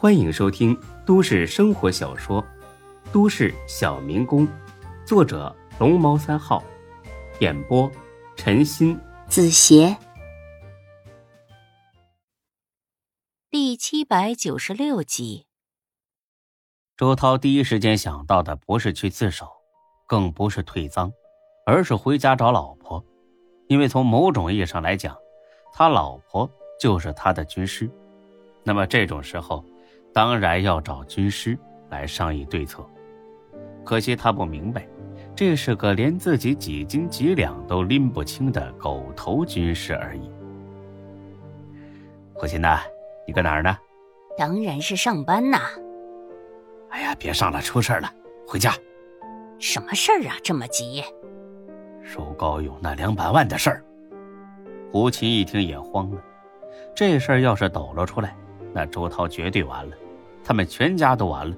欢迎收听都市生活小说《都市小民工》，作者龙猫三号，演播陈鑫、子邪，第七百九十六集。周涛第一时间想到的不是去自首，更不是退赃，而是回家找老婆，因为从某种意义上来讲，他老婆就是他的军师。那么这种时候。当然要找军师来商议对策，可惜他不明白，这是个连自己几斤几两都拎不清的狗头军师而已。胡琴呐，你搁哪儿呢？当然是上班呐。哎呀，别上了，出事了，回家。什么事儿啊？这么急？收高勇那两百万的事儿。胡琴一听也慌了，这事儿要是抖了出来，那周涛绝对完了。他们全家都完了。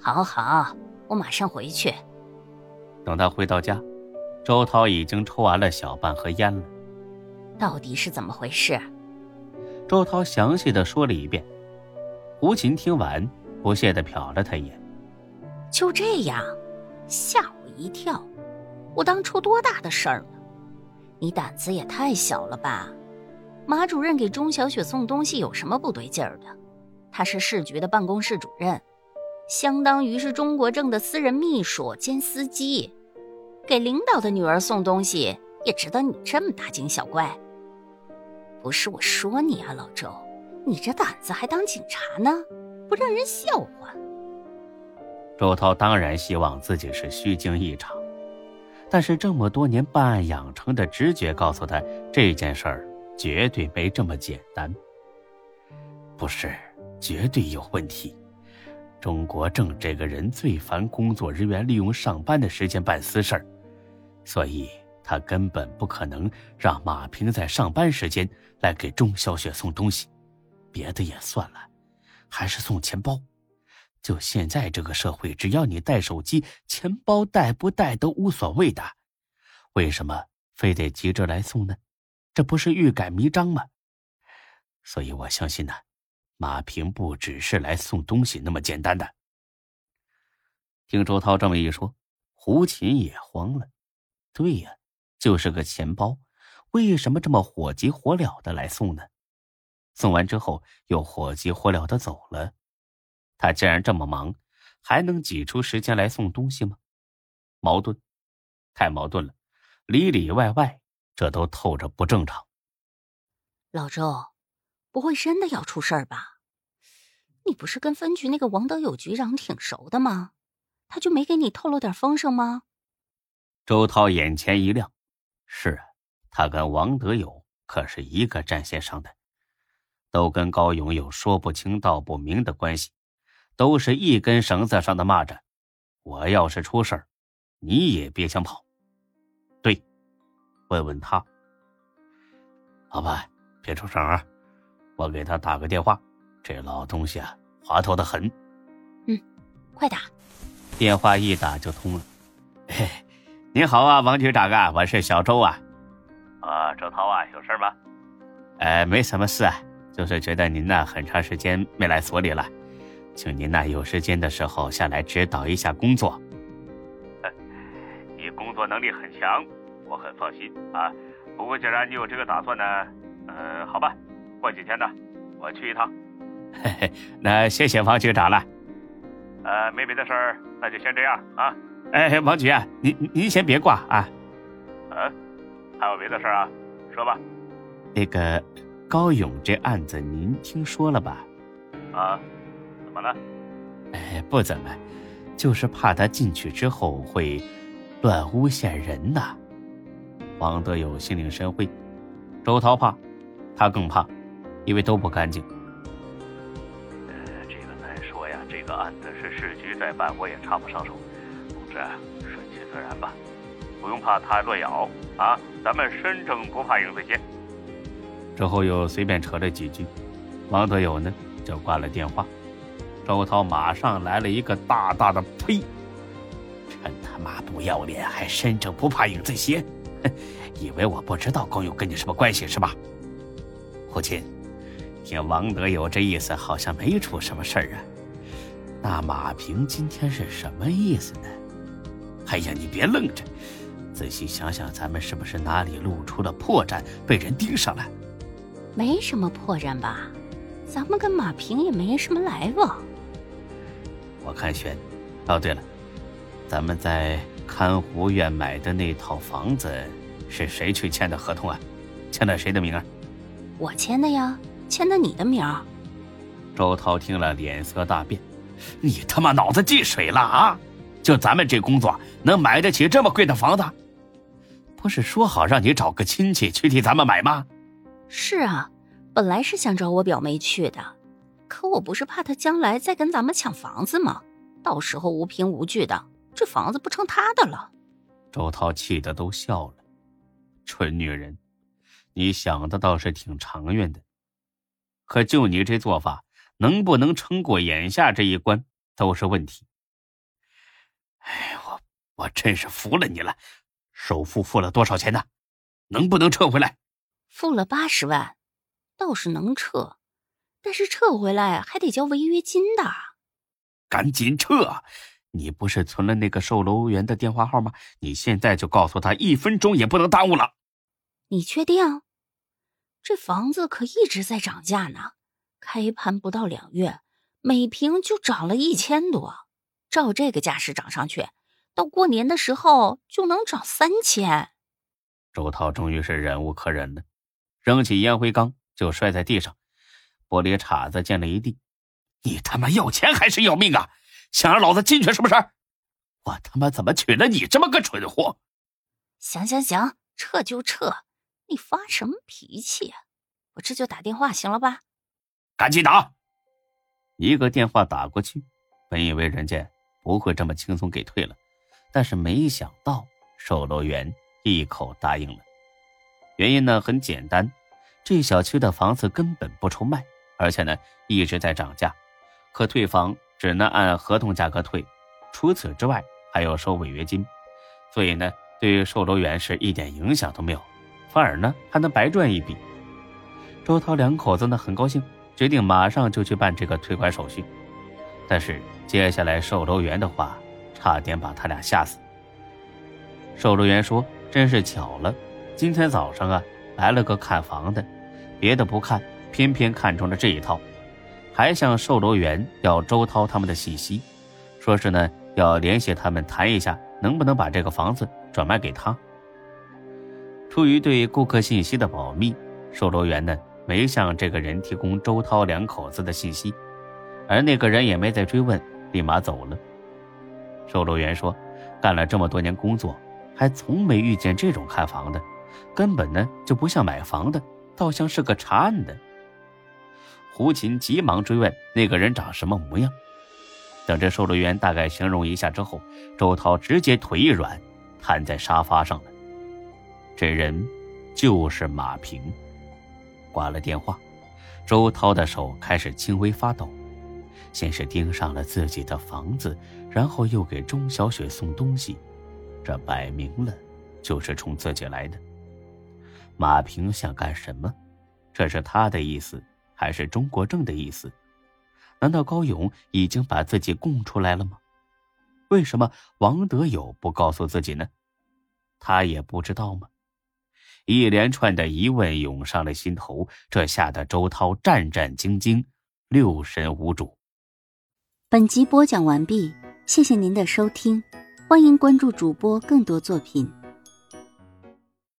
好好，我马上回去。等他回到家，周涛已经抽完了小半盒烟了。到底是怎么回事？周涛详细的说了一遍。胡琴听完，不屑的瞟了他一眼。就这样，吓我一跳。我当初多大的事儿呢？你胆子也太小了吧？马主任给钟小雪送东西有什么不对劲儿的？他是市局的办公室主任，相当于是中国政的私人秘书兼司机，给领导的女儿送东西也值得你这么大惊小怪？不是我说你啊，老周，你这胆子还当警察呢，不让人笑话？周涛当然希望自己是虚惊一场，但是这么多年办案养成的直觉告诉他，这件事儿绝对没这么简单。不是。绝对有问题。钟国正这个人最烦工作人员利用上班的时间办私事儿，所以他根本不可能让马平在上班时间来给钟小雪送东西。别的也算了，还是送钱包。就现在这个社会，只要你带手机，钱包带不带都无所谓的。为什么非得急着来送呢？这不是欲盖弥彰吗？所以我相信呢。马平不只是来送东西那么简单的。听周涛这么一说，胡琴也慌了。对呀，就是个钱包，为什么这么火急火燎的来送呢？送完之后又火急火燎的走了。他既然这么忙，还能挤出时间来送东西吗？矛盾，太矛盾了，里里外外这都透着不正常。老周。不会真的要出事儿吧？你不是跟分局那个王德友局长挺熟的吗？他就没给你透露点风声吗？周涛眼前一亮，是啊，他跟王德友可是一个战线上的，都跟高勇有说不清道不明的关系，都是一根绳子上的蚂蚱。我要是出事儿，你也别想跑。对，问问他。老板，别出声啊！我给他打个电话，这老东西啊，滑头的很。嗯，快打。电话一打就通了。嘿，您好啊，王局长啊，我是小周啊。啊，周涛啊，有事吗？呃，没什么事啊，就是觉得您呢很长时间没来所里了，请您呢有时间的时候下来指导一下工作。你工作能力很强，我很放心啊。不过既然你有这个打算呢，嗯，好吧。过几天呢，我去一趟。嘿嘿，那谢谢王局长了。呃，没别的事儿，那就先这样啊。哎，王局啊，您您先别挂啊。嗯，还有别的事儿啊？说吧。那个高勇这案子您听说了吧？啊？怎么了？哎，不怎么，就是怕他进去之后会乱诬陷人呐。王德友心领神会，周涛怕，他更怕。因为都不干净。呃，这个难说呀。这个案子是市局在办，我也插不上手。总之，顺其自然吧，不用怕他乱咬啊。咱们身正不怕影子斜。之后又随便扯了几句，王德友呢就挂了电话。周涛马上来了一个大大的呸！真他妈不要脸，还身正不怕影子斜！哼，以为我不知道高勇跟你什么关系是吧？父亲。听王德友这意思，好像没出什么事儿啊。那马平今天是什么意思呢？哎呀，你别愣着，仔细想想，咱们是不是哪里露出了破绽，被人盯上了？没什么破绽吧？咱们跟马平也没什么来往。我看悬。哦，对了，咱们在看湖苑买的那套房子，是谁去签的合同啊？签的谁的名啊？我签的呀，签的你的名。周涛听了，脸色大变：“你他妈脑子进水了啊！就咱们这工作，能买得起这么贵的房子？不是说好让你找个亲戚去替咱们买吗？”是啊，本来是想找我表妹去的，可我不是怕她将来再跟咱们抢房子吗？到时候无凭无据的，这房子不成她的了。周涛气得都笑了，蠢女人，你想的倒是挺长远的，可就你这做法，能不能撑过眼下这一关都是问题。哎，我我真是服了你了，首付付了多少钱呢？能不能撤回来？付了八十万，倒是能撤，但是撤回来还得交违约金的。赶紧撤！你不是存了那个售楼员的电话号吗？你现在就告诉他，一分钟也不能耽误了。你确定？这房子可一直在涨价呢，开盘不到两月，每平就涨了一千多。照这个架势涨上去，到过年的时候就能涨三千。周涛终于是忍无可忍了，扔起烟灰缸就摔在地上，玻璃碴子溅了一地。你他妈要钱还是要命啊？想让老子进去是不是？我他妈怎么娶了你这么个蠢货？行行行，撤就撤，你发什么脾气啊？我这就打电话行了吧？赶紧打！一个电话打过去，本以为人家不会这么轻松给退了，但是没想到售楼员一口答应了。原因呢很简单，这小区的房子根本不愁卖，而且呢一直在涨价。可退房只能按合同价格退，除此之外还要收违约金，所以呢，对于售楼员是一点影响都没有，反而呢还能白赚一笔。周涛两口子呢很高兴，决定马上就去办这个退款手续。但是接下来售楼员的话差点把他俩吓死。售楼员说：“真是巧了，今天早上啊来了个看房的，别的不看，偏偏看中了这一套。”还向售楼员要周涛他们的信息，说是呢要联系他们谈一下，能不能把这个房子转卖给他。出于对顾客信息的保密，售楼员呢没向这个人提供周涛两口子的信息，而那个人也没再追问，立马走了。售楼员说，干了这么多年工作，还从没遇见这种看房的，根本呢就不像买房的，倒像是个查案的。胡琴急忙追问那个人长什么模样。等这售楼员大概形容一下之后，周涛直接腿一软，瘫在沙发上了。这人就是马平。挂了电话，周涛的手开始轻微发抖，先是盯上了自己的房子，然后又给钟小雪送东西，这摆明了就是冲自己来的。马平想干什么？这是他的意思。还是中国正的意思？难道高勇已经把自己供出来了吗？为什么王德友不告诉自己呢？他也不知道吗？一连串的疑问涌上了心头，这吓得周涛战战兢兢，六神无主。本集播讲完毕，谢谢您的收听，欢迎关注主播更多作品。